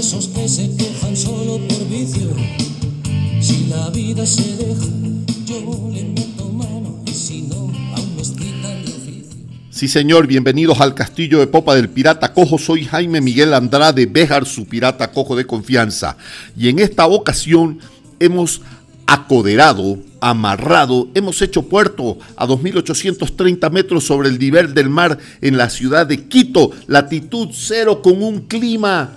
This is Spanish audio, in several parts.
esos que se quejan solo por vicio. Si la vida se deja, yo le meto mano y si no, de. Sí, señor, bienvenidos al castillo de popa del pirata cojo. Soy Jaime Miguel Andrade Béjar, su pirata cojo de confianza. Y en esta ocasión hemos acoderado, amarrado, hemos hecho puerto a 2.830 metros sobre el nivel del mar en la ciudad de Quito, latitud cero con un clima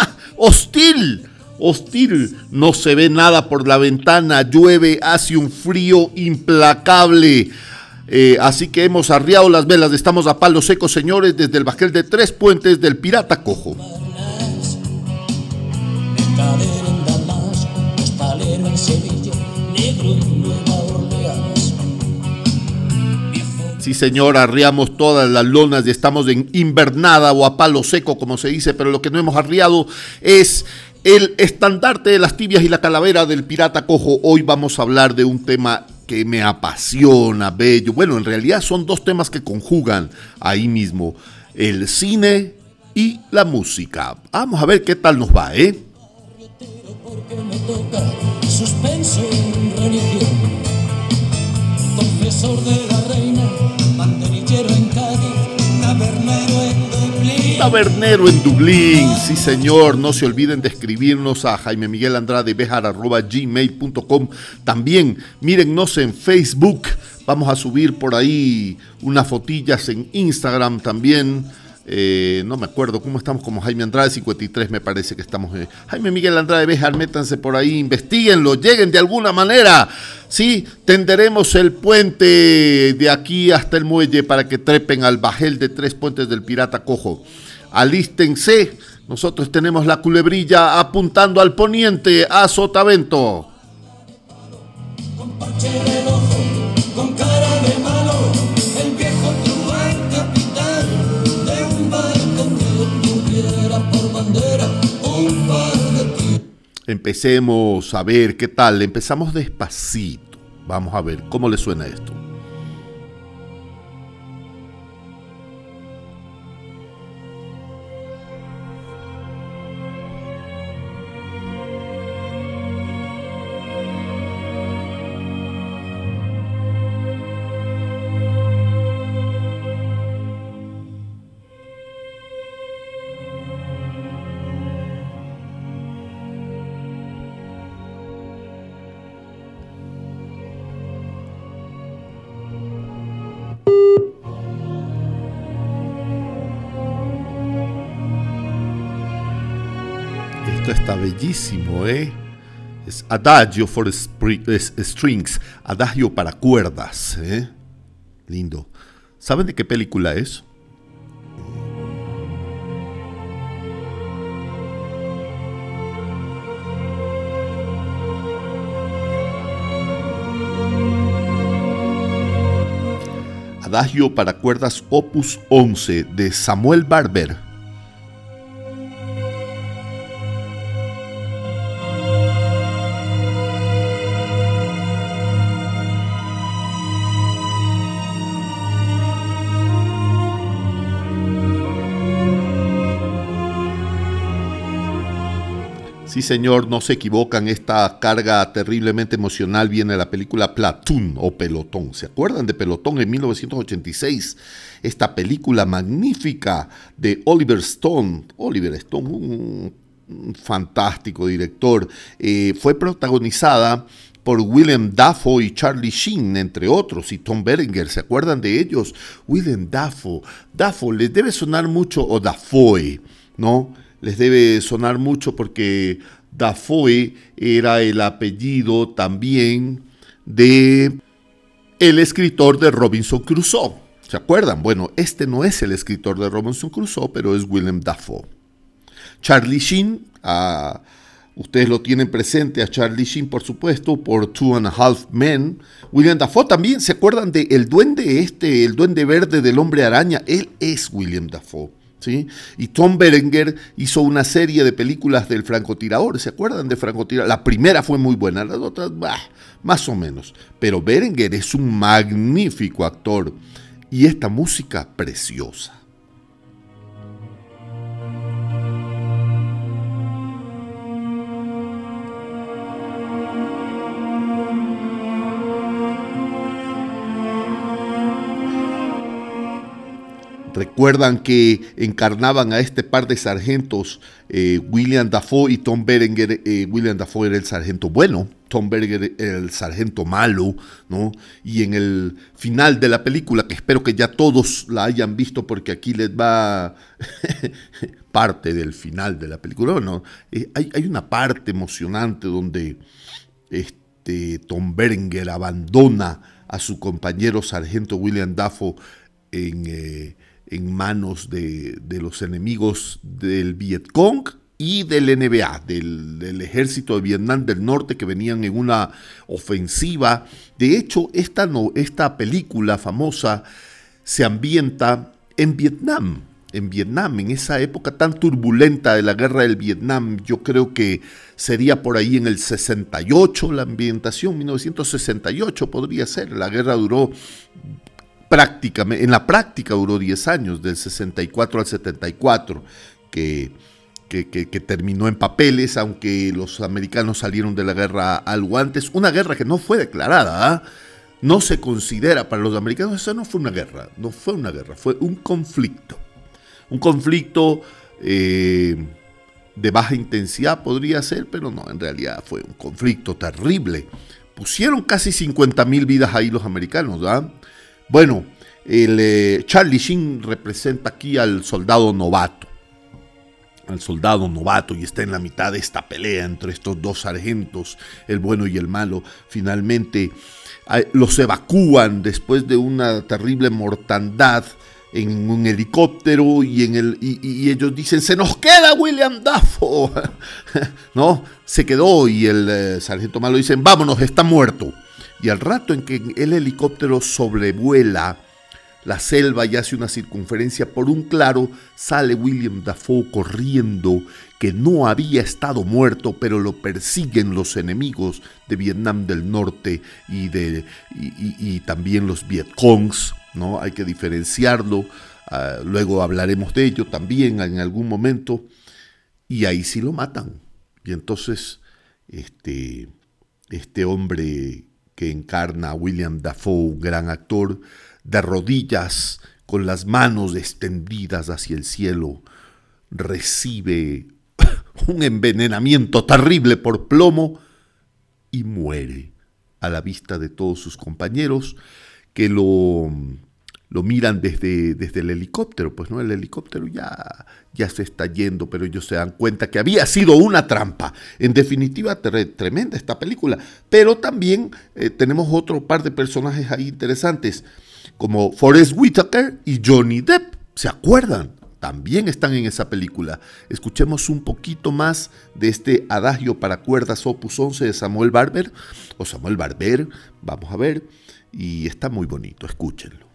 hostil. Hostil, no se ve nada por la ventana, llueve, hace un frío implacable. Eh, así que hemos arriado las velas, estamos a palo seco, señores, desde el bajel de tres puentes del Pirata Cojo. Sí, señor, arriamos todas las lonas y estamos en invernada o a palo seco, como se dice, pero lo que no hemos arriado es el estandarte de las tibias y la calavera del pirata cojo. Hoy vamos a hablar de un tema que me apasiona, bello. Bueno, en realidad son dos temas que conjugan ahí mismo, el cine y la música. Vamos a ver qué tal nos va, ¿eh? suspenso en religión. Tabernero en Dublín. Tabernero en Dublín, sí señor, no se olviden de escribirnos a Jaime Miguel Andrade gmail.com. También mírennos en Facebook, vamos a subir por ahí unas fotillas en Instagram también. Eh, no me acuerdo cómo estamos como Jaime Andrade 53 me parece que estamos eh. Jaime Miguel Andrade Bejar métanse por ahí investiguenlo lleguen de alguna manera. Sí tenderemos el puente de aquí hasta el muelle para que trepen al bajel de tres puentes del pirata cojo. Alístense nosotros tenemos la culebrilla apuntando al poniente a Sotavento Empecemos a ver qué tal. Empezamos despacito. Vamos a ver cómo le suena esto. ¿Eh? Es Adagio for Strings, Adagio para cuerdas, ¿eh? Lindo. ¿Saben de qué película es? Adagio para cuerdas Opus 11 de Samuel Barber. Señor, no se equivocan. Esta carga terriblemente emocional viene de la película Platoon o Pelotón. ¿Se acuerdan de Pelotón en 1986? Esta película magnífica de Oliver Stone. Oliver Stone, un, un fantástico director. Eh, fue protagonizada por William Dafoe y Charlie Sheen, entre otros, y Tom Berenger. ¿Se acuerdan de ellos? William Dafoe. Dafoe, les debe sonar mucho, o Dafoe, ¿no? les debe sonar mucho porque Dafoe era el apellido también de el escritor de Robinson Crusoe. ¿Se acuerdan? Bueno, este no es el escritor de Robinson Crusoe, pero es Willem Dafoe. Charlie Sheen, ustedes lo tienen presente a Charlie Sheen, por supuesto, por Two and a Half Men. William Dafoe también, ¿se acuerdan de el duende este, el duende verde del hombre araña? Él es William Dafoe. Y Tom Berenger hizo una serie de películas del francotirador. ¿Se acuerdan de francotirador? La primera fue muy buena, las otras, bah, más o menos. Pero Berenger es un magnífico actor. Y esta música preciosa. Recuerdan que encarnaban a este par de sargentos, eh, William Dafoe y Tom Berenger. Eh, William Dafoe era el sargento bueno, Tom Berenger el sargento malo, ¿no? Y en el final de la película, que espero que ya todos la hayan visto porque aquí les va parte del final de la película. Bueno, eh, hay, hay, una parte emocionante donde este, Tom Berenger abandona a su compañero sargento William Dafoe en en manos de, los enemigos del Vietcong y del NBA, del, ejército de Vietnam del Norte que venían en una ofensiva. De hecho, esta, no, esta película famosa se ambienta en Vietnam, en Vietnam, en esa época tan turbulenta de la guerra del Vietnam, yo creo que sería por ahí en el 68 la ambientación, 1968 podría ser, la guerra duró prácticamente, en la práctica duró 10 años, del 64 al 74, que, que, que, terminó en papeles, aunque los americanos salieron de la guerra algo antes. Una guerra que no fue declarada, ¿ah? no se considera para los americanos, eso no fue una guerra, no fue una guerra, fue un conflicto. Un conflicto eh, de baja intensidad podría ser, pero no, en realidad fue un conflicto terrible. Pusieron casi 50 mil vidas ahí los americanos, ¿verdad? Bueno, el, eh, Charlie Sheen representa aquí al soldado novato. Al soldado novato y está en la mitad de esta pelea entre estos dos sargentos, el bueno y el malo. Finalmente los evacúan después de una terrible mortandad en un helicóptero y, en el, y, ellos dicen, se nos queda William Dafoe. ¿No? Se quedó y el eh, sargento malo dicen, vámonos, está muerto. Y al rato en que el helicóptero sobrevuela la selva y hace una circunferencia por un claro, sale William Dafoe corriendo, que no había estado muerto, pero lo persiguen los enemigos de Vietnam del Norte y, de, y, también los Vietcongs, ¿no? Hay que diferenciarlo, ah, luego hablaremos de ello también en algún momento, y ahí sí lo matan. Y entonces, este, este hombre que encarna a William Dafoe, gran actor, de rodillas, con las manos extendidas hacia el cielo, recibe un envenenamiento terrible por plomo y muere a la vista de todos sus compañeros que lo lo miran desde, desde el helicóptero, pues no, el helicóptero ya, ya se está yendo, pero ellos se dan cuenta que había sido una trampa. En definitiva, tremenda esta película, pero también eh, tenemos otro par de personajes ahí interesantes, como Forrest Whitaker y Johnny Depp, ¿se acuerdan? También están en esa película. Escuchemos un poquito más de este adagio para cuerdas opus 11 de Samuel Barber, o Samuel Barber, vamos a ver, y está muy bonito, escúchenlo.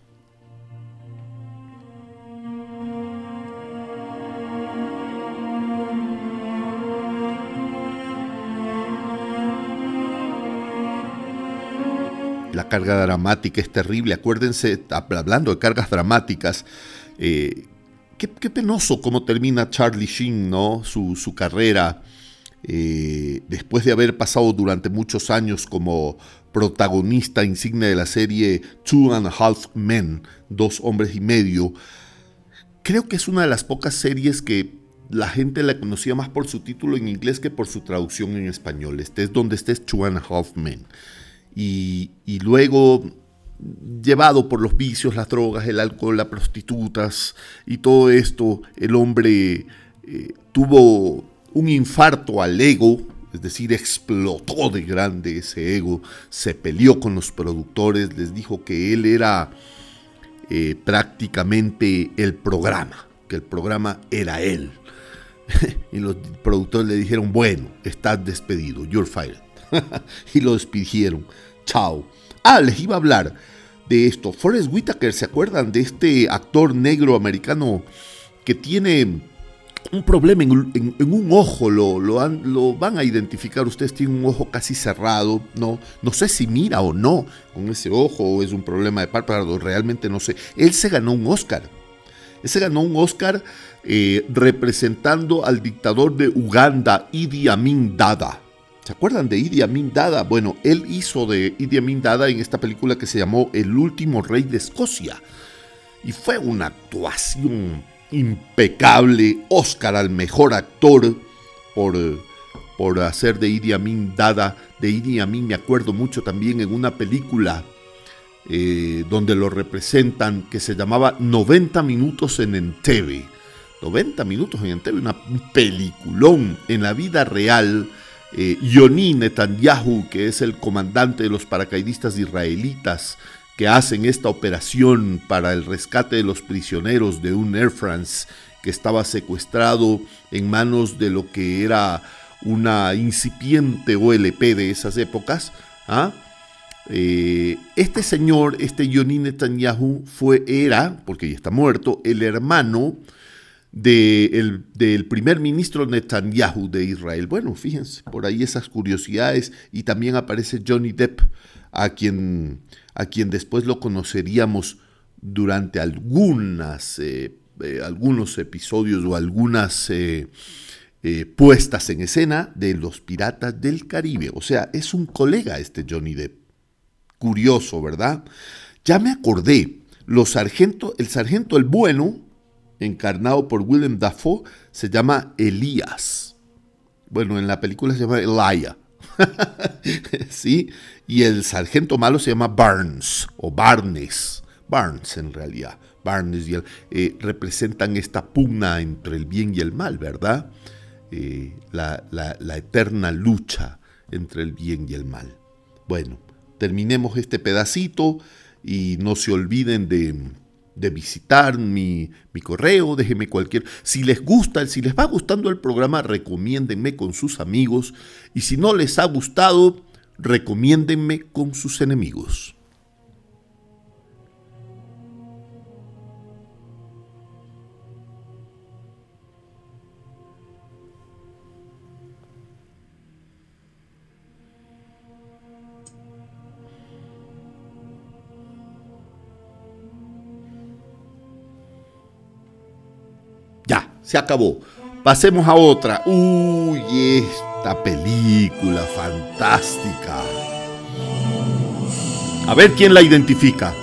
La carga dramática es terrible. Acuérdense, hablando de cargas dramáticas, eh, qué, penoso cómo termina Charlie Sheen, ¿no? Su, carrera, eh, después de haber pasado durante muchos años como protagonista insignia de la serie Two and a Half Men, Dos Hombres y Medio. Creo que es una de las pocas series que la gente la conocía más por su título en inglés que por su traducción en español. Este es donde estés Two and a Half Men y, luego llevado por los vicios, las drogas, el alcohol, las prostitutas y todo esto, el hombre eh, tuvo un infarto al ego, es decir, explotó de grande ese ego, se peleó con los productores, les dijo que él era eh, prácticamente el programa, que el programa era él. y los productores le dijeron, bueno, estás despedido, you're fired. y lo despidieron. Chao. Ah, les iba a hablar de esto. Forrest Whitaker, ¿se acuerdan de este actor negro americano que tiene un problema en, un ojo? Lo, lo, van a identificar. Ustedes tienen un ojo casi cerrado. No, no sé si mira o no con ese ojo o es un problema de párpado. Realmente no sé. Él se ganó un Oscar. Él se ganó un Oscar eh, representando al dictador de Uganda, Idi Amin Dada. ¿Se acuerdan de Idi Amin Dada? Bueno, él hizo de Idi Amin Dada en esta película que se llamó El último rey de Escocia. y fue una actuación impecable, Oscar al mejor actor por, por hacer de Idi Amin Dada, de Idi Amin me acuerdo mucho también en una película eh, donde lo representan que se llamaba 90 minutos en Entebbe. 90 minutos en Entebbe, una, un peliculón en la vida real. Eh, Yoni Netanyahu, que es el comandante de los paracaidistas israelitas, que hacen esta operación para el rescate de los prisioneros de un Air France que estaba secuestrado en manos de lo que era una incipiente OLP de esas épocas. ¿ah? Eh, este señor, este Yoni Netanyahu, fue, era, porque ya está muerto, el hermano del primer ministro Netanyahu de Israel. Bueno, fíjense, por ahí esas curiosidades y también aparece Johnny Depp, a quien a quien después lo conoceríamos durante algunas, eh, eh, algunos episodios o algunas eh, puestas en escena de los Piratas del Caribe. O sea, es un colega este Johnny Depp. Curioso, ¿verdad? Ya me acordé, los sargento, el sargento el bueno, encarnado por Willem Dafoe, se llama Elías. Bueno, en la película se llama Elijah. ¿Sí? Y el sargento malo se llama Barnes o Barnes. Barnes en realidad. Barnes y él eh, representan esta pugna entre el bien y el mal, ¿verdad? Eh, la, eterna lucha entre el bien y el mal. Bueno, terminemos este pedacito y no se olviden de, de visitar mi, mi, correo, déjenme cualquier... Si les gusta, si les va gustando el programa, recomiéndenme con sus amigos y si no les ha gustado, recomiéndenme con sus enemigos. Se acabó. Pasemos a otra. Uy, esta película fantástica. A ver quién la identifica.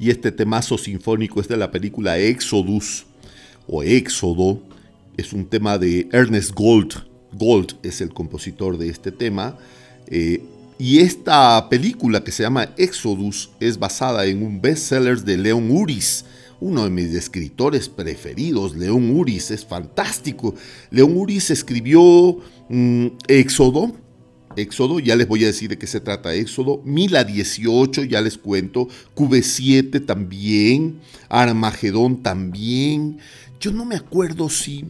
Y este temazo sinfónico es de la película Exodus o Éxodo. Es un tema de Ernest Gold. Gold es el compositor de este tema. Eh, y esta película que se llama Exodus es basada en un bestseller de Leon Uris, uno de mis escritores preferidos. Leon Uris es fantástico. Leon Uris escribió mm, Éxodo, Éxodo, ya les voy a decir de qué se trata Éxodo, Mila 18, ya les cuento, QV7 también, Armagedón también. Yo no me acuerdo si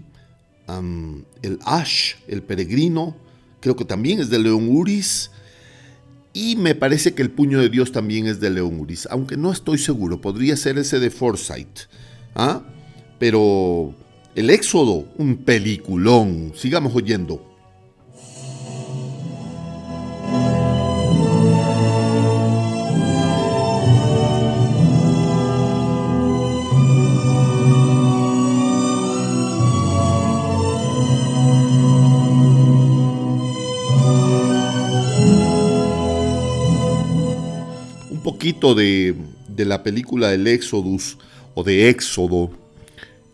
el Ash, el peregrino, creo que también es de León Uris. Y me parece que el puño de Dios también es de León Uris, aunque no estoy seguro, podría ser ese de Foresight. ¿ah? Pero el Éxodo, un peliculón. Sigamos oyendo. Poquito de, la película del Exodus o de Éxodo,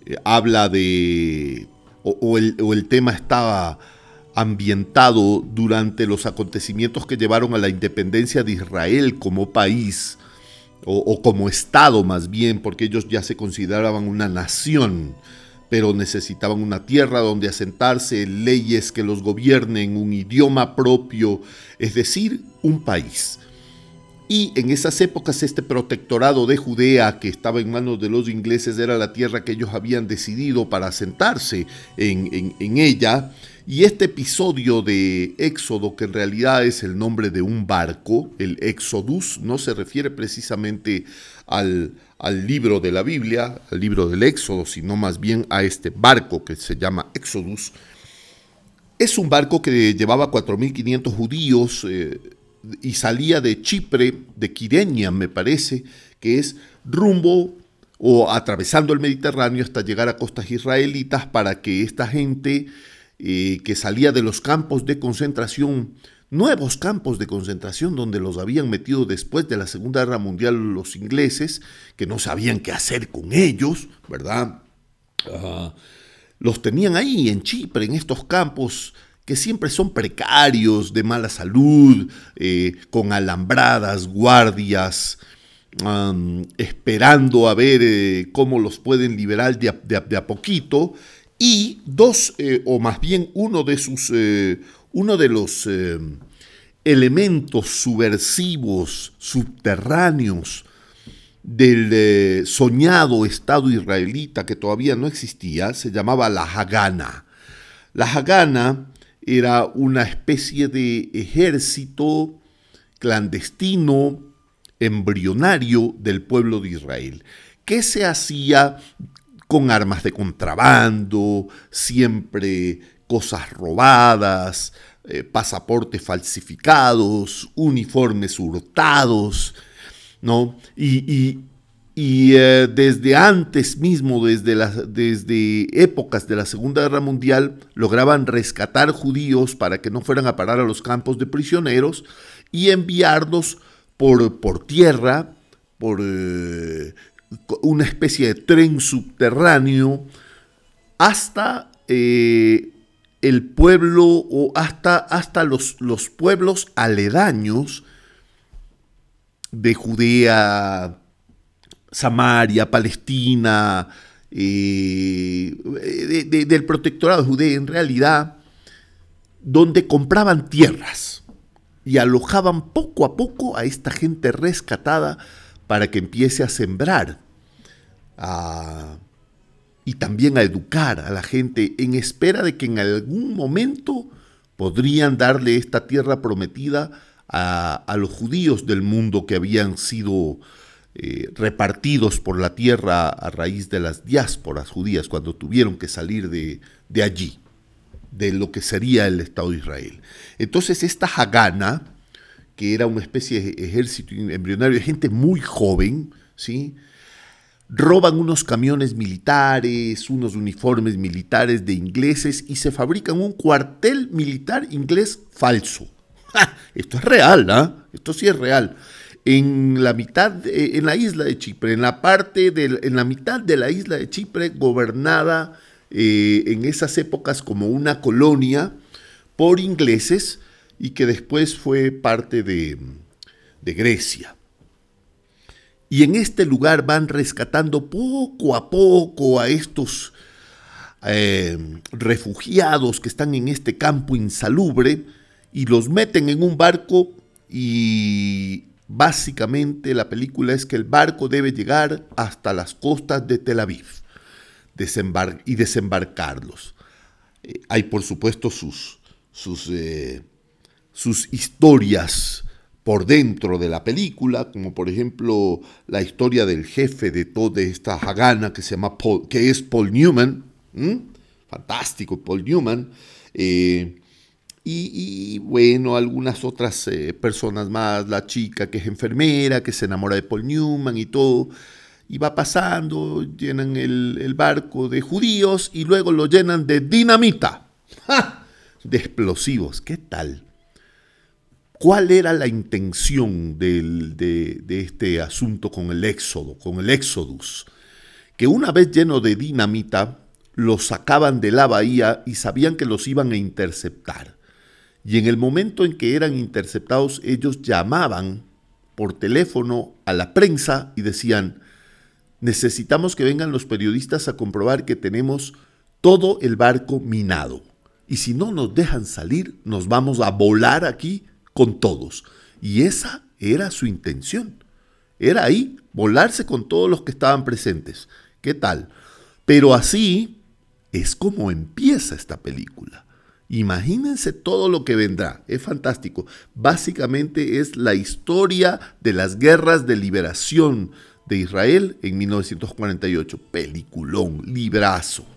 eh, habla de, o, el, tema estaba ambientado durante los acontecimientos que llevaron a la independencia de Israel como país, o, o, como Estado más bien, porque ellos ya se consideraban una nación, pero necesitaban una tierra donde asentarse, leyes que los gobiernen, un idioma propio, es decir, un país. Y en esas épocas este protectorado de Judea que estaba en manos de los ingleses era la tierra que ellos habían decidido para asentarse en, en ella. Y este episodio de Éxodo, que en realidad es el nombre de un barco, el Exodus, no se refiere precisamente al, al, libro de la Biblia, al libro del Éxodo, sino más bien a este barco que se llama Exodus. Es un barco que llevaba 4.500 judíos eh, y salía de Chipre, de Quirenia, me parece, que es rumbo o atravesando el Mediterráneo hasta llegar a costas israelitas para que esta gente eh, que salía de los campos de concentración, nuevos campos de concentración donde los habían metido después de la Segunda Guerra Mundial los ingleses, que no sabían qué hacer con ellos, ¿verdad? los tenían ahí en Chipre, en estos campos que siempre son precarios, de mala salud, eh, con alambradas, guardias, esperando a ver eh, cómo los pueden liberar de a poquito y dos, eh, o más bien uno de sus, uno de los elementos subversivos, subterráneos del soñado Estado israelita que todavía no existía, se llamaba la Hagana. La Hagana era una especie de ejército clandestino, embrionario del pueblo de Israel, que se hacía con armas de contrabando, siempre cosas robadas, eh, pasaportes falsificados, uniformes hurtados, ¿no? Y, eh, desde antes mismo, desde, desde épocas de la Segunda Guerra Mundial, lograban rescatar judíos para que no fueran a parar a los campos de prisioneros y enviarlos por, por tierra, por eh, una especie de tren subterráneo hasta eh, el pueblo o hasta, hasta los, los, pueblos aledaños de Judea, Samaria, Palestina, eh, del protectorado de Judea en realidad, donde compraban tierras y alojaban poco a poco a esta gente rescatada para que empiece a sembrar y también a educar a la gente en espera de que en algún momento podrían darle esta tierra prometida a, los judíos del mundo que habían sido eh, repartidos por la tierra a raíz de las diásporas judías cuando tuvieron que salir de, de allí, de lo que sería el Estado de Israel. Entonces esta Hagana, que era una especie de ejército embrionario de gente muy joven, ¿sí? roban unos camiones militares, unos uniformes militares de ingleses y se fabrican un cuartel militar inglés falso. Esto es real, ¿ah? Esto sí es real. En la mitad, en la isla de Chipre, en la parte de, en la mitad de la isla de Chipre, gobernada eh, en esas épocas como una colonia por ingleses, y que después fue parte de, Grecia. Y en este lugar van rescatando poco a poco a estos eh, refugiados que están en este campo insalubre y los meten en un barco y básicamente la película es que el barco debe llegar hasta las costas de Tel Aviv y desembarcarlos. Eh, hay por supuesto sus, sus eh, sus historias por dentro de la película, como por ejemplo la historia del jefe de toda esta Hagana que se llama Paul, que es Paul Newman, fantástico Paul Newman, eh, y, bueno, algunas otras eh, personas más, la chica que es enfermera, que se enamora de Paul Newman y todo, y va pasando, llenan el, barco de judíos y luego lo llenan de dinamita, de explosivos, ¿qué tal? ¿Cuál era la intención de, este asunto con el éxodo, con el éxodus? Que una vez lleno de dinamita, los sacaban de la bahía y sabían que los iban a interceptar. Y en el momento en que eran interceptados, ellos llamaban por teléfono a la prensa y decían, necesitamos que vengan los periodistas a comprobar que tenemos todo el barco minado. Y si no nos dejan salir, nos vamos a volar aquí con todos. Y esa era su intención. Era ahí, volarse con todos los que estaban presentes. ¿Qué tal? Pero así es como empieza esta película. Imagínense todo lo que vendrá. Es fantástico. Básicamente es la historia de las guerras de liberación de Israel en 1948. Peliculón, librazo.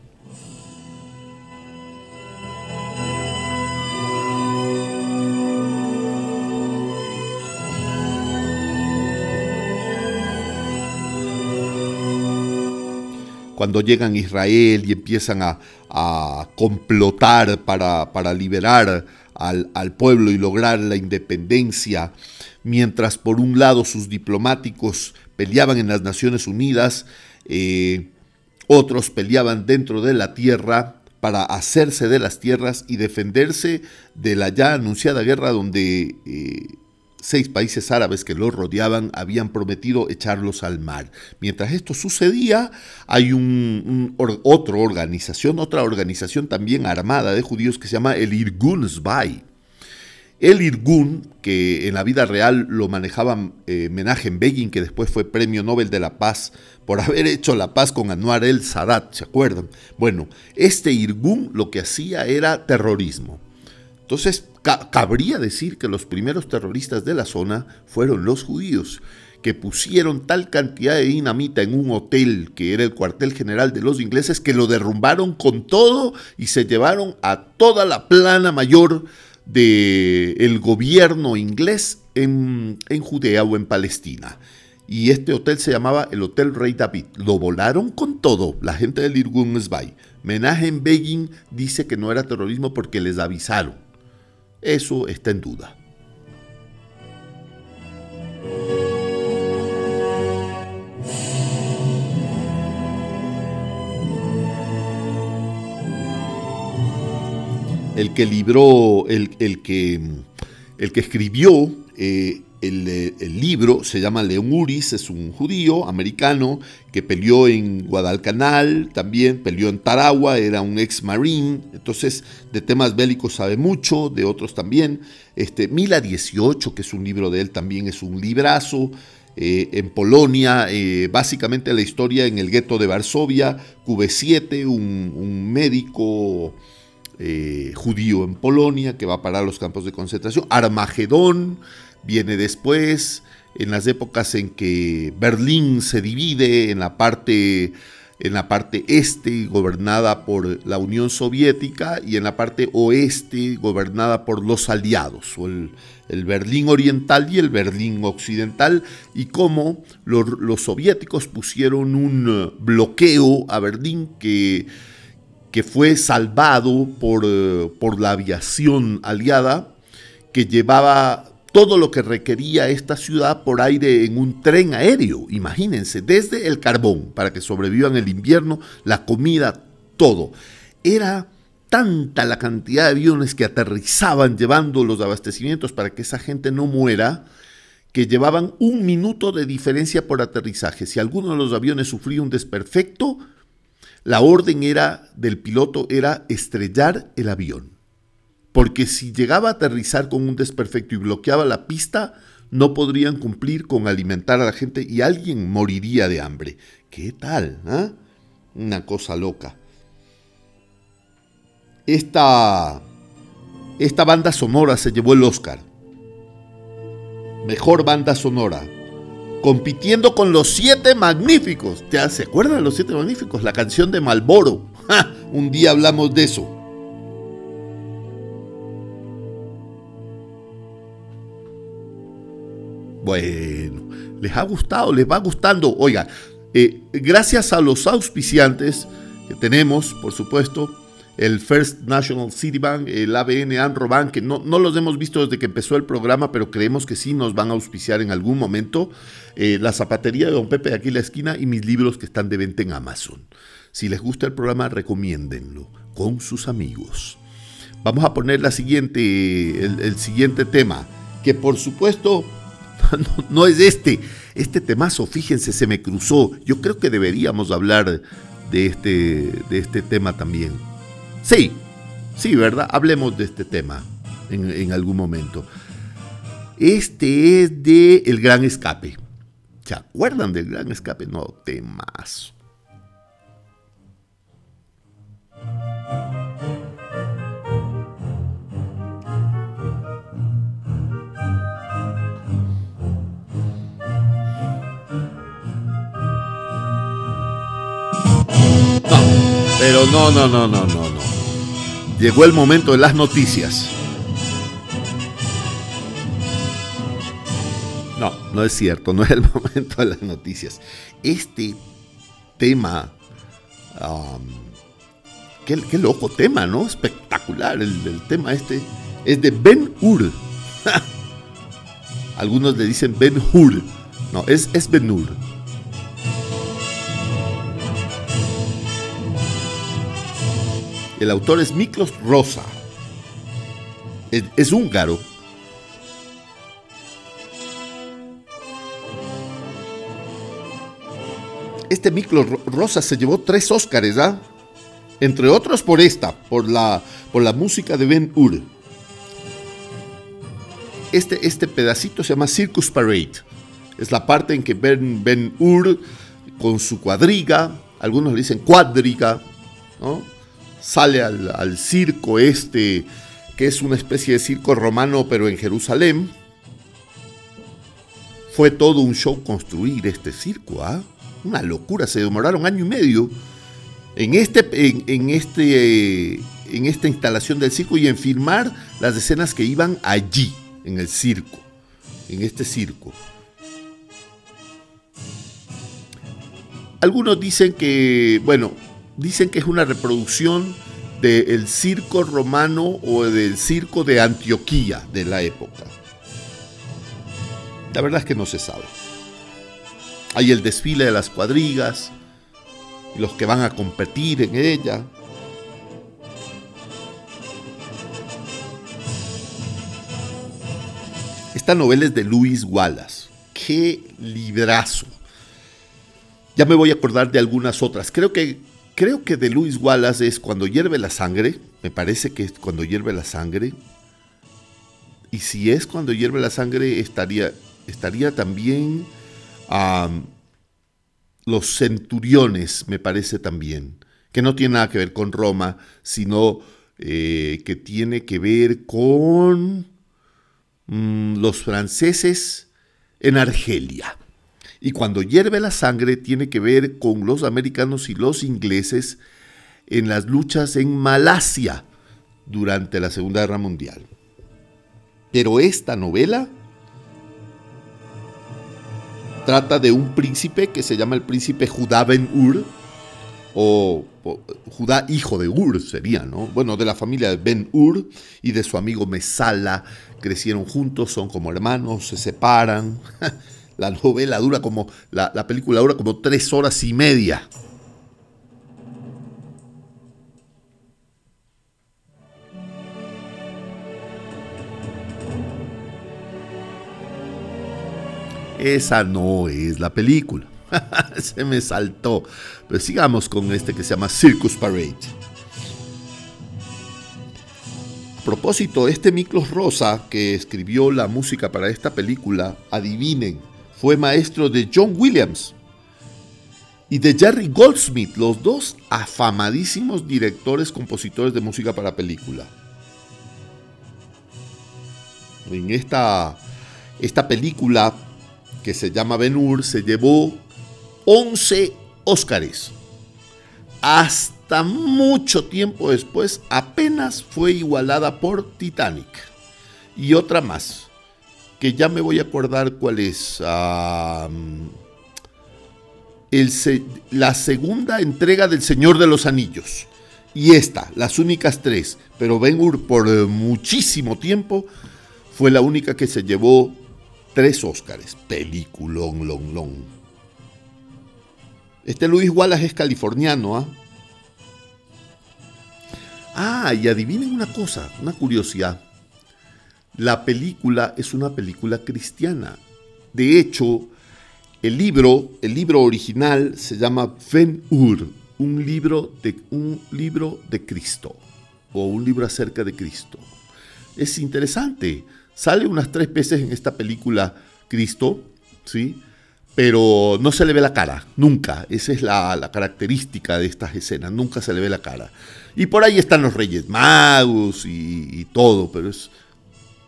Cuando llegan a Israel y empiezan a, complotar para, liberar al, pueblo y lograr la independencia, mientras por un lado sus diplomáticos peleaban en las Naciones Unidas, eh, otros peleaban dentro de la tierra para hacerse de las tierras y defenderse de la ya anunciada guerra donde eh, seis países árabes que los rodeaban habían prometido echarlos al mar. Mientras esto sucedía, hay un, otra organización, otra organización también armada de judíos que se llama el Irgun. El Irgun, que en la vida real lo manejaba eh, Menachem Begin, que después fue Premio Nobel de la Paz por haber hecho la paz con Anwar el Sadat, ¿se acuerdan? Bueno, este Irgun lo que hacía era terrorismo. Entonces, cabría decir que los primeros terroristas de la zona fueron los judíos, que pusieron tal cantidad de dinamita en un hotel que era el cuartel general de los ingleses que lo derrumbaron con todo y se llevaron a toda la plana mayor del gobierno inglés en, Judea o en Palestina. Y este hotel se llamaba el Hotel Rey David. Lo volaron con todo la gente del Irgun Zbai. Menachem Begin dice que no era terrorismo porque les avisaron. Eso está en duda. El que libró, el, que, el que escribió eh, el, libro se llama León Uris, es un judío americano que peleó en Guadalcanal, también peleó en Taragua, era un ex marine, entonces de temas bélicos sabe mucho, de otros también. Este, Mila 18, que es un libro de él, también es un librazo. Eh, en Polonia, eh, básicamente la historia en el gueto de Varsovia, QV7, un, un médico eh, judío en Polonia que va a parar los campos de concentración, Armagedón, viene después, en las épocas en que Berlín se divide en la parte, en la parte este gobernada por la Unión Soviética y en la parte oeste gobernada por los aliados, o el, Berlín oriental y el Berlín occidental, y cómo los, soviéticos pusieron un bloqueo a Berlín que, que fue salvado por, por la aviación aliada que llevaba todo lo que requería esta ciudad por aire en un tren aéreo. Imagínense, desde el carbón para que sobrevivan el invierno, la comida, todo. Era tanta la cantidad de aviones que aterrizaban llevando los abastecimientos para que esa gente no muera, que llevaban un minuto de diferencia por aterrizaje. Si alguno de los aviones sufría un desperfecto, la orden era del piloto era estrellar el avión porque si llegaba a aterrizar con un desperfecto y bloqueaba la pista, no podrían cumplir con alimentar a la gente y alguien moriría de hambre. ¿Qué tal? Ah? Una cosa loca. Esta, esta banda sonora se llevó el Oscar. Mejor banda sonora. Compitiendo con los siete magníficos. ¿Te se acuerdan de los siete magníficos? La canción de Malboro. Un día hablamos de eso. Bueno, les ha gustado, les va gustando. Oiga, eh, gracias a los auspiciantes que tenemos, por supuesto, el First National City Bank, el ABN Anro Bank, que no, no, los hemos visto desde que empezó el programa, pero creemos que sí nos van a auspiciar en algún momento. Eh, la zapatería de Don Pepe de aquí en la esquina y mis libros que están de venta en Amazon. Si les gusta el programa, recomiéndenlo con sus amigos. Vamos a poner la siguiente, el siguiente tema, que por supuesto no, es este. Este temazo, fíjense, se me cruzó. Yo creo que deberíamos hablar de este, de este tema también. Sí, sí, ¿verdad? Hablemos de este tema en, algún momento. Este es de El Gran Escape. ¿Se acuerdan del Gran Escape? No, temas. Pero no, no, no, no, no, no. Llegó el momento de las noticias. No, no es cierto, no es el momento de las noticias. Este tema, qué, loco tema, ¿no? Espectacular el, tema este. Es de Ben Hur. Algunos le dicen Ben Hur. No, es, es Ben Hur. El autor es Miklos Rosa. Es, húngaro. Este Miklos Rosa se llevó tres Óscares, ¿ah? Entre otros por esta, por la, por la música de Ben Hur. Este, este pedacito se llama Circus Parade. Es la parte en que Ben, ben Hur, con su cuadriga, algunos le dicen cuadriga, ¿no? Sale al, circo este, que es una especie de circo romano pero en Jerusalén. Fue todo un show construir este circo, ¿ah? Una locura, se demoraron año y medio en, este, en, este, en esta instalación del circo y en filmar las escenas que iban allí, en el circo, en este circo. Algunos dicen que, bueno, dicen que es una reproducción del circo romano o del circo de Antioquía de la época. La verdad es que no se sabe. Hay el desfile de las cuadrigas, los que van a competir en ella. Esta novela es de Luis Wallace. ¡Qué librazo! Ya me voy a acordar de algunas otras. Creo que Creo que de Luis Wallace es cuando hierve la sangre, me parece que es cuando hierve la sangre. Y si es cuando hierve la sangre, estaría, estaría también los centuriones, me parece también, que no tiene nada que ver con Roma, sino eh, que tiene que ver con mm, los franceses en Argelia. Y cuando hierve la sangre tiene que ver con los americanos y los ingleses en las luchas en Malasia durante la Segunda Guerra Mundial. Pero esta novela trata de un príncipe que se llama el príncipe Judá Ben Ur, o, Judá hijo de Ur sería, ¿no? Bueno, de la familia de Ben Ur y de su amigo Mesala, crecieron juntos, son como hermanos, se separan. La novela dura como, la, película dura como tres horas y media. Esa no es la película. Se me saltó. Pero sigamos con este que se llama Circus Parade. A propósito, este Miklos Rosa que escribió la música para esta película, adivinen, fue maestro de John Williams y de Jerry Goldsmith, los dos afamadísimos directores compositores de música para película. En esta, esta película que se llama Ben Hur se llevó 11 Óscares. Hasta mucho tiempo después apenas fue igualada por Titanic y otra más que ya me voy a acordar cuál es. la segunda entrega del Señor de los Anillos. Y esta, las únicas tres. Pero Ben Hur por muchísimo tiempo fue la única que se llevó tres Óscares. Peliculón, long, long. Este Luis Wallace es californiano, ¿ah? Ah, y adivinen una cosa, una curiosidad. La película es una película cristiana. De hecho, el libro, el libro original se llama Ben Ur, un libro de un libro de Cristo o un libro acerca de Cristo. Es interesante Sale unas tres veces en esta película Cristo, ¿sí? Pero no se le ve la cara, nunca. Esa es la, característica de estas escenas, nunca se le ve la cara. Y por ahí están los Reyes Magos y, todo, pero es,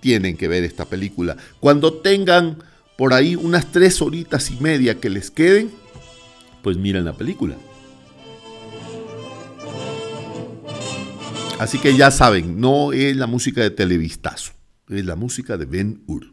tienen que ver esta película. Cuando tengan por ahí unas tres horitas y media que les queden, pues miren la película. Así que ya saben, no es la música de Televistazo, es la música de Ben Hur.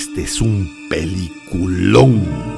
Este es un peliculón.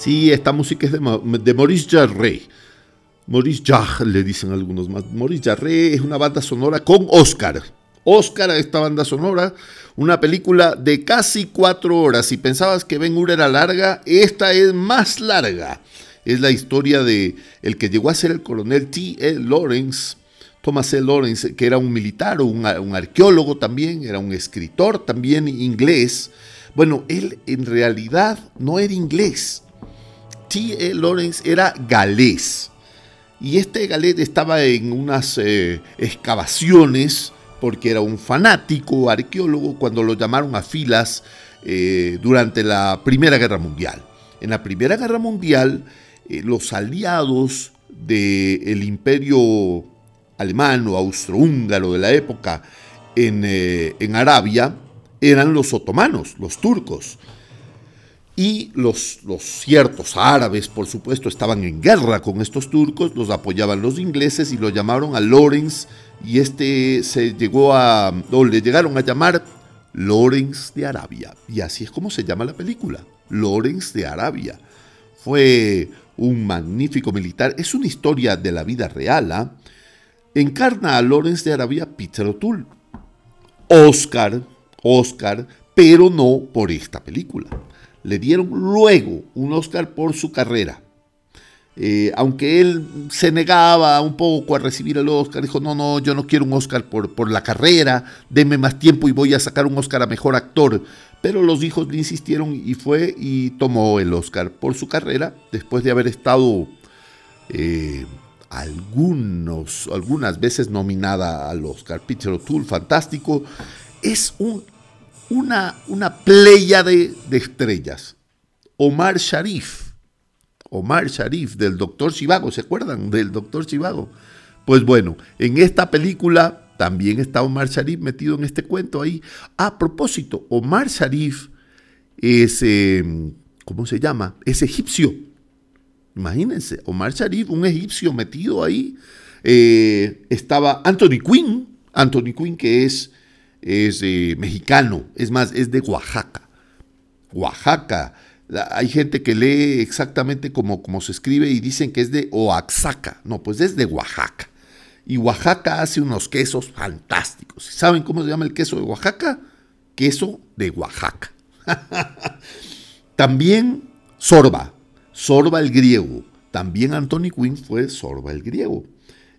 Sí, esta música es de, Maurice Jarre. Maurice Jarre, le dicen algunos más. Maurice Jarre es una banda sonora con Oscar. Oscar a esta banda sonora, una película de casi cuatro horas. Si pensabas que Ben Hur era larga, esta es más larga. Es la historia de el que llegó a ser el coronel T. E. Lawrence, Thomas E. Lawrence, que era un militar o un, un arqueólogo también, era un escritor también inglés. Bueno, él en realidad no era inglés T. E. Lawrence era galés. Y este galés estaba en unas eh, excavaciones porque era un fanático arqueólogo cuando lo llamaron a filas eh, durante la Primera Guerra Mundial. En la Primera Guerra Mundial, eh, los aliados del imperio alemán o austrohúngaro de la época en Arabia eran los otomanos, los turcos. Y los, los, ciertos árabes, por supuesto, estaban en guerra con estos turcos, los apoyaban los ingleses y lo llamaron a Lawrence y este se llegó a, le llegaron a llamar Lawrence de Arabia. Y así es como se llama la película, Lawrence de Arabia. Fue un magnífico militar, es una historia de la vida real. ¿ah? Encarna a Lawrence de Arabia Peter O'Toole. Oscar, Oscar, pero no por esta película. Le dieron luego un Oscar por su carrera. Eh, aunque él se negaba un poco a recibir el Oscar, dijo, no, no, yo no quiero un Oscar por, por la carrera, denme más tiempo y voy a sacar un Oscar a Mejor Actor. Pero los hijos le insistieron y fue y tomó el Oscar por su carrera, después de haber estado eh, algunos, algunas veces nominada al Oscar. Peter O'Toole, fantástico. Es un una, una playa de, estrellas. Omar Sharif, Omar Sharif del Doctor Chivago, ¿se acuerdan del Doctor Chivago? Pues bueno, en esta película también está Omar Sharif metido en este cuento ahí. A propósito, Omar Sharif es, em, ¿cómo se llama? Es egipcio. Imagínense, Omar Sharif, un egipcio metido ahí. Eh, estaba Anthony Quinn, Anthony Quinn que es es eh, mexicano, es más, es de Oaxaca. Oaxaca. hay gente que lee exactamente como, como se escribe y dicen que es de Oaxaca. No, pues es de Oaxaca. Y Oaxaca hace unos quesos fantásticos. ¿Saben cómo se llama el queso de Oaxaca? Queso de Oaxaca. También Sorba. Sorba el griego. También Anthony Quinn fue Sorba el griego.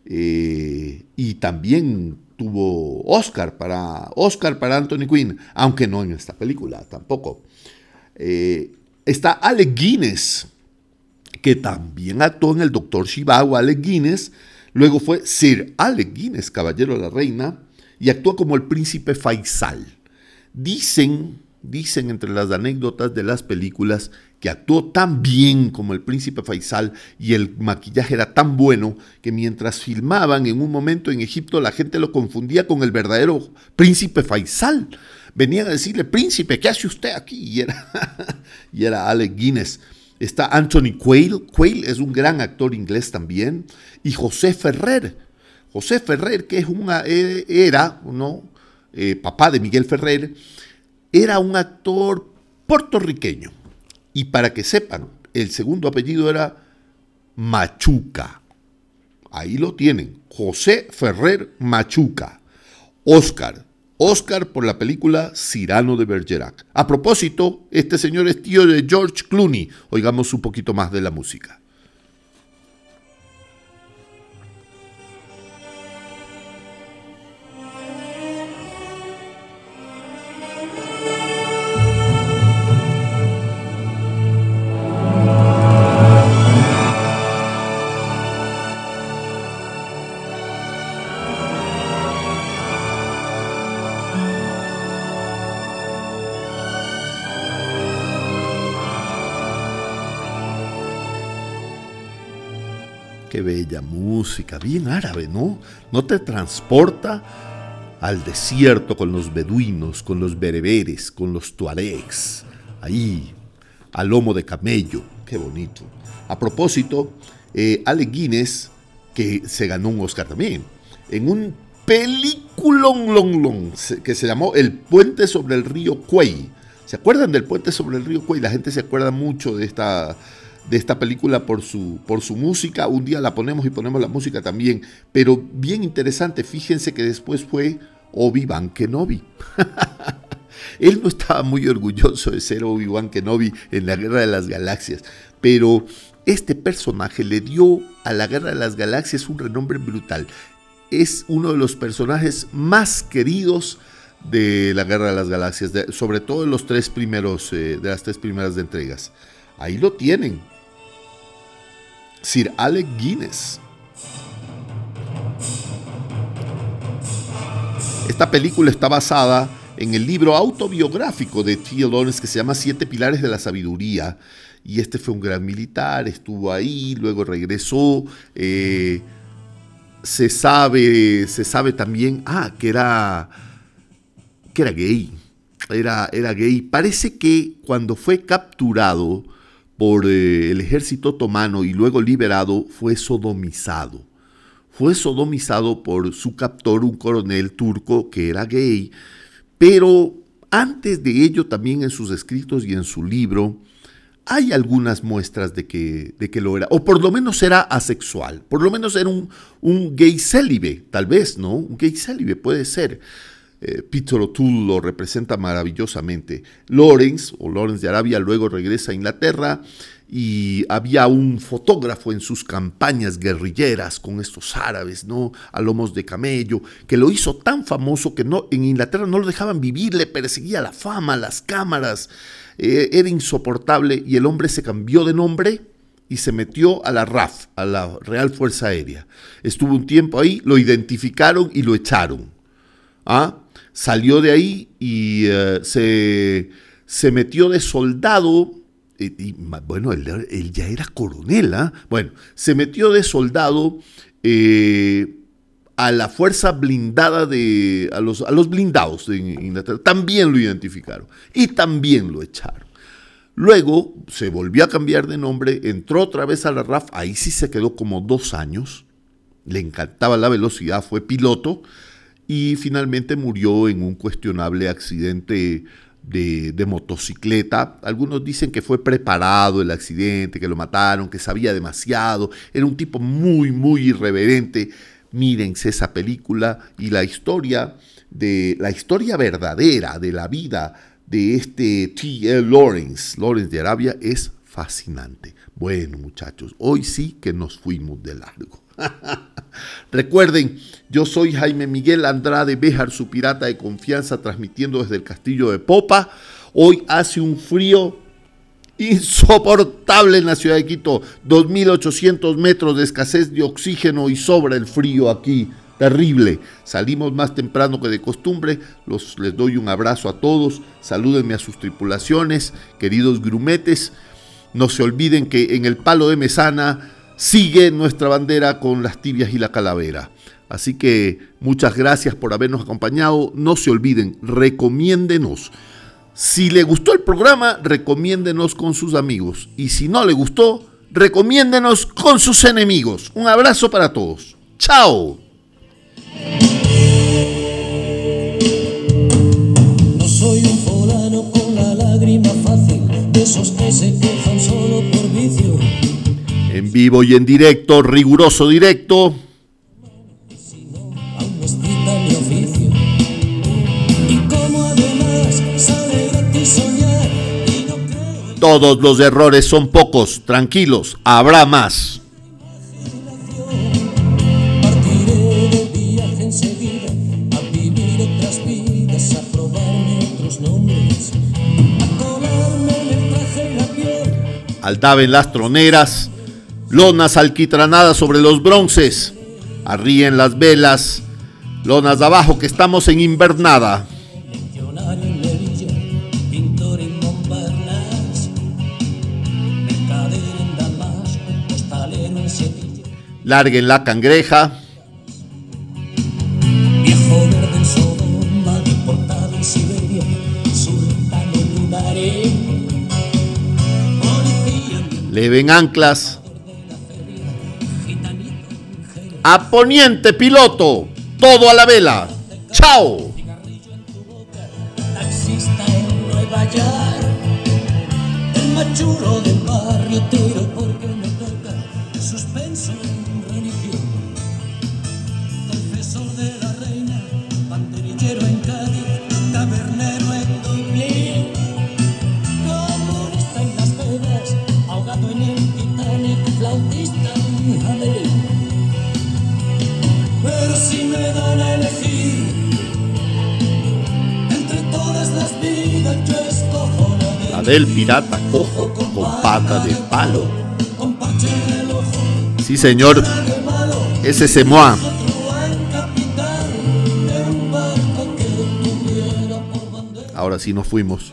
Eh, y también tuvo Oscar para, Oscar para Anthony Quinn, aunque no en esta película tampoco. Eh, está Alec Guinness, que también actuó en El Doctor Shivago, Alec Guinness. Luego fue Sir Alec Guinness, caballero de la reina, y actuó como el príncipe Faisal. Dicen, dicen entre las anécdotas de las películas que actuó tan bien como el príncipe Faisal y el maquillaje era tan bueno que mientras filmaban en un momento en Egipto la gente lo confundía con el verdadero príncipe Faisal. Venían a decirle, príncipe, ¿qué hace usted aquí? Y era, y era Alec Guinness. Está Anthony Quayle, Quayle es un gran actor inglés también, y José Ferrer. José Ferrer, que eh, era, ¿no? Eh, papá de Miguel Ferrer, era un actor puertorriqueño y para que sepan, el segundo apellido era Machuca. Ahí lo tienen. José Ferrer Machuca. Oscar. Oscar por la película Cirano de Bergerac. A propósito, este señor es tío de George Clooney. Oigamos un poquito más de la música. Música, bien árabe, ¿no? No te transporta al desierto con los beduinos, con los bereberes, con los tuaregs, ahí, al lomo de camello, qué bonito. A propósito, eh, Ale Guinness, que se ganó un Oscar también, en un peliculón long, long, que se llamó El puente sobre el río Cuey. ¿Se acuerdan del puente sobre el río Cuey? La gente se acuerda mucho de esta de esta película por su, por su música. Un día la ponemos y ponemos la música también. Pero bien interesante, fíjense que después fue Obi-Wan Kenobi. Él no estaba muy orgulloso de ser Obi-Wan Kenobi en la Guerra de las Galaxias, pero este personaje le dio a la Guerra de las Galaxias un renombre brutal. Es uno de los personajes más queridos de la Guerra de las Galaxias, sobre todo los tres primeros, eh, de las tres primeras entregas. Ahí lo tienen. Sir Alec Guinness. Esta película está basada en el libro autobiográfico de T. Lawrence que se llama Siete Pilares de la Sabiduría. Y este fue un gran militar, estuvo ahí, luego regresó. Eh, se sabe, se sabe también, ah, que era, que era gay. Era, era gay. Parece que cuando fue capturado por eh, el ejército otomano y luego liberado, fue sodomizado. Fue sodomizado por su captor, un coronel turco que era gay, pero antes de ello también en sus escritos y en su libro hay algunas muestras de que, de que lo era, o por lo menos era asexual, por lo menos era un, un gay célibe, tal vez, ¿no? Un gay célibe puede ser. Peter O'Toole lo representa maravillosamente. Lawrence, o Lawrence de Arabia, luego regresa a Inglaterra y había un fotógrafo en sus campañas guerrilleras con estos árabes, ¿no? A lomos de camello, que lo hizo tan famoso que no, en Inglaterra no lo dejaban vivir, le perseguía la fama, las cámaras, eh, era insoportable y el hombre se cambió de nombre y se metió a la RAF, a la Real Fuerza Aérea. Estuvo un tiempo ahí, lo identificaron y lo echaron. ¿Ah? Salió de ahí y eh, se, se, metió de soldado. Y, bueno, él, ya era coronel, ¿ah? Bueno, se metió de soldado eh, a la fuerza blindada de. a los, a los blindados de Inglaterra. También lo identificaron y también lo echaron. Luego se volvió a cambiar de nombre, entró otra vez a la RAF, ahí sí se quedó como dos años, le encantaba la velocidad, fue piloto, y finalmente murió en un cuestionable accidente de, motocicleta. Algunos dicen que fue preparado el accidente, que lo mataron, que sabía demasiado. Era un tipo muy, muy irreverente. Mírense esa película y la historia de la historia verdadera de la vida de este T.L. Lawrence, Lawrence de Arabia, es fascinante. Bueno, muchachos, hoy sí que nos fuimos de largo. Recuerden, yo soy Jaime Miguel Andrade Béjar, su pirata de confianza, transmitiendo desde el castillo de Popa. Hoy hace un frío insoportable en la ciudad de Quito. 2.800 metros de escasez de oxígeno y sobra el frío aquí. Terrible. Salimos más temprano que de costumbre. Les doy un abrazo a todos. Salúdenme a sus tripulaciones, queridos grumetes. No se olviden que en el palo de Mesana sigue nuestra bandera con las tibias y la calavera. Así que muchas gracias por habernos acompañado. No se olviden, recomiéndenos. Si le gustó el programa, recomiéndenos con sus amigos. Y si no le gustó, recomiéndenos con sus enemigos. Un abrazo para todos. Chao. No soy un fulano con la lágrima fácil, de esos que se quejan solo por vicio. En vivo y en directo, riguroso directo. Todos los errores son pocos. Tranquilos, habrá más. Aldaben las troneras, lonas alquitranadas sobre los bronces, arríen las velas, lonas de abajo que estamos en invernada. Lunaré, policía en leven anclas. A poniente piloto, todo a la vela. ¡Chao! el machuro del barrio tiro porque del pirata cojo con pata de palo. Sí, señor, ese se moa. otro buen capitán de un barco que tuviera por bandera. Ahora sí nos fuimos.